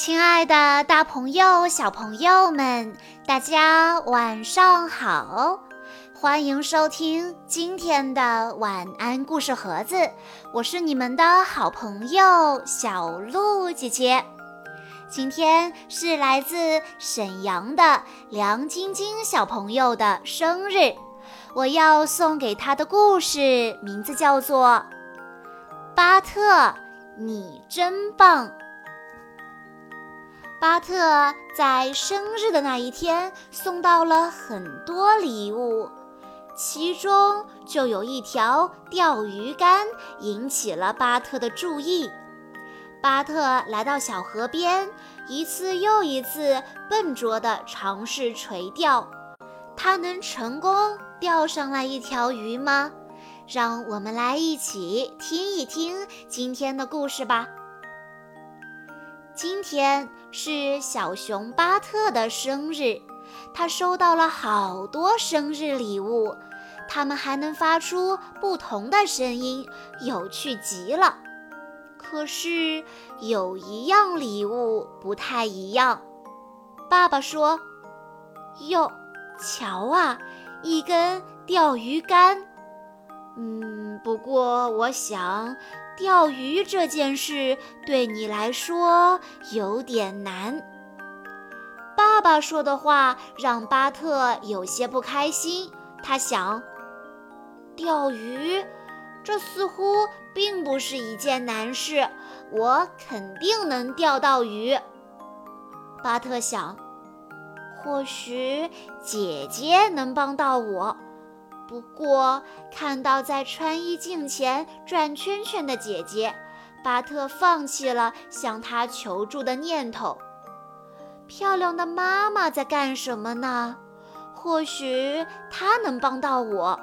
亲爱的，大朋友、小朋友们，大家晚上好！欢迎收听今天的晚安故事盒子，我是你们的好朋友小鹿姐姐。今天是来自沈阳的梁晶晶小朋友的生日，我要送给她的故事名字叫做《巴特，你真棒》。巴特在生日的那一天送到了很多礼物，其中就有一条钓鱼竿引起了巴特的注意。巴特来到小河边，一次又一次笨拙地尝试垂钓。他能成功钓上来一条鱼吗？让我们来一起听一听今天的故事吧。今天是小熊巴特的生日，他收到了好多生日礼物，它们还能发出不同的声音，有趣极了。可是有一样礼物不太一样。爸爸说：“哟，瞧啊，一根钓鱼竿。嗯，不过我想。”钓鱼这件事对你来说有点难。爸爸说的话让巴特有些不开心。他想，钓鱼，这似乎并不是一件难事，我肯定能钓到鱼。巴特想，或许姐姐能帮到我。不过，看到在穿衣镜前转圈圈的姐姐，巴特放弃了向她求助的念头。漂亮的妈妈在干什么呢？或许她能帮到我。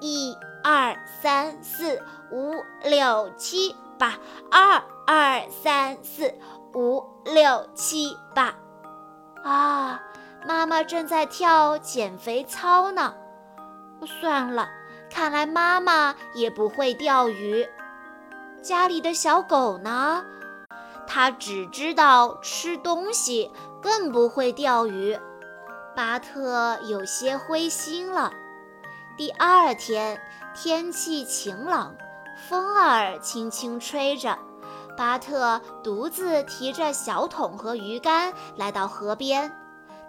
一二三四五六七八，二二三四五六七八。啊，妈妈正在跳减肥操呢。算了，看来妈妈也不会钓鱼。家里的小狗呢？它只知道吃东西，更不会钓鱼。巴特有些灰心了。第二天，天气晴朗，风儿轻轻吹着。巴特独自提着小桶和鱼竿来到河边。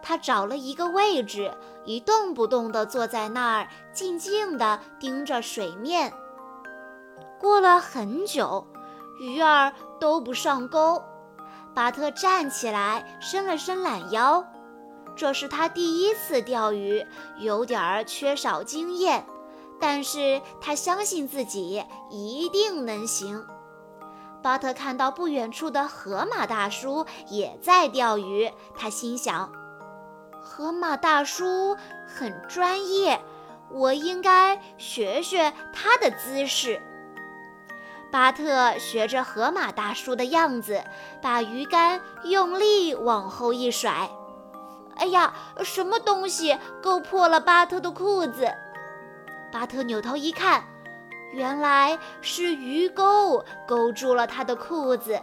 他找了一个位置，一动不动地坐在那儿，静静地盯着水面。过了很久，鱼儿都不上钩。巴特站起来，伸了伸懒腰。这是他第一次钓鱼，有点儿缺少经验，但是他相信自己一定能行。巴特看到不远处的河马大叔也在钓鱼，他心想。河马大叔很专业，我应该学学他的姿势。巴特学着河马大叔的样子，把鱼竿用力往后一甩。哎呀，什么东西勾破了巴特的裤子？巴特扭头一看，原来是鱼钩勾住了他的裤子。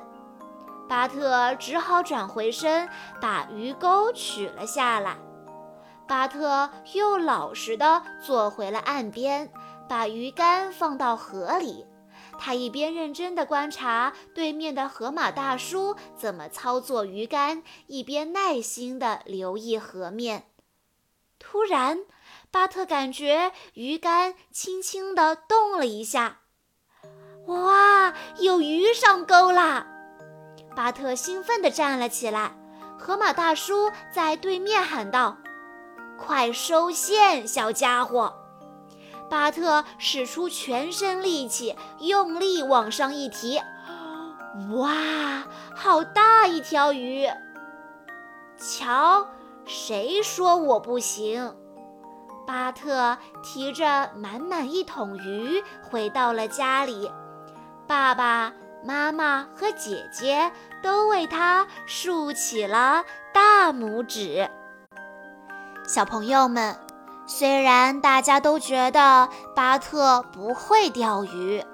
巴特只好转回身，把鱼钩取了下来。巴特又老实地坐回了岸边，把鱼竿放到河里。他一边认真地观察对面的河马大叔怎么操作鱼竿，一边耐心地留意河面。突然，巴特感觉鱼竿轻轻地动了一下。哇，有鱼上钩啦！巴特兴奋地站了起来。河马大叔在对面喊道：“快收线，小家伙！”巴特使出全身力气，用力往上一提。哇，好大一条鱼！瞧，谁说我不行？巴特提着满满一桶鱼回到了家里，爸爸。妈妈和姐姐都为他竖起了大拇指。小朋友们，虽然大家都觉得巴特不会钓鱼，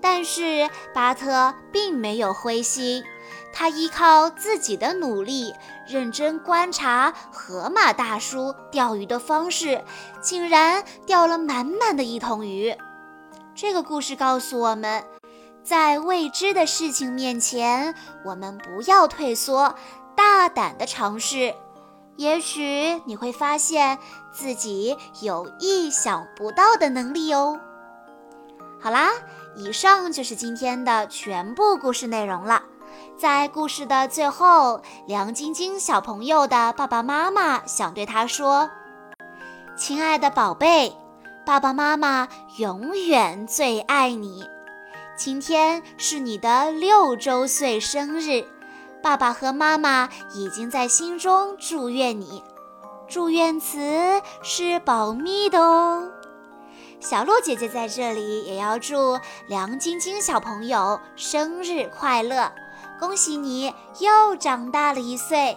但是巴特并没有灰心，他依靠自己的努力，认真观察河马大叔钓鱼的方式，竟然钓了满满的一桶鱼。这个故事告诉我们，在未知的事情面前，我们不要退缩，大胆的尝试。也许你会发现自己有意想不到的能力哦。好啦，以上就是今天的全部故事内容了。在故事的最后，梁晶晶小朋友的爸爸妈妈想对他说：“亲爱的宝贝，爸爸妈妈永远最爱你。今天是你的六周岁生日，爸爸和妈妈已经在心中祝愿你。祝愿词是保密的哦。”小鹿姐姐在这里也要祝梁晶晶小朋友生日快乐！恭喜你又长大了一岁。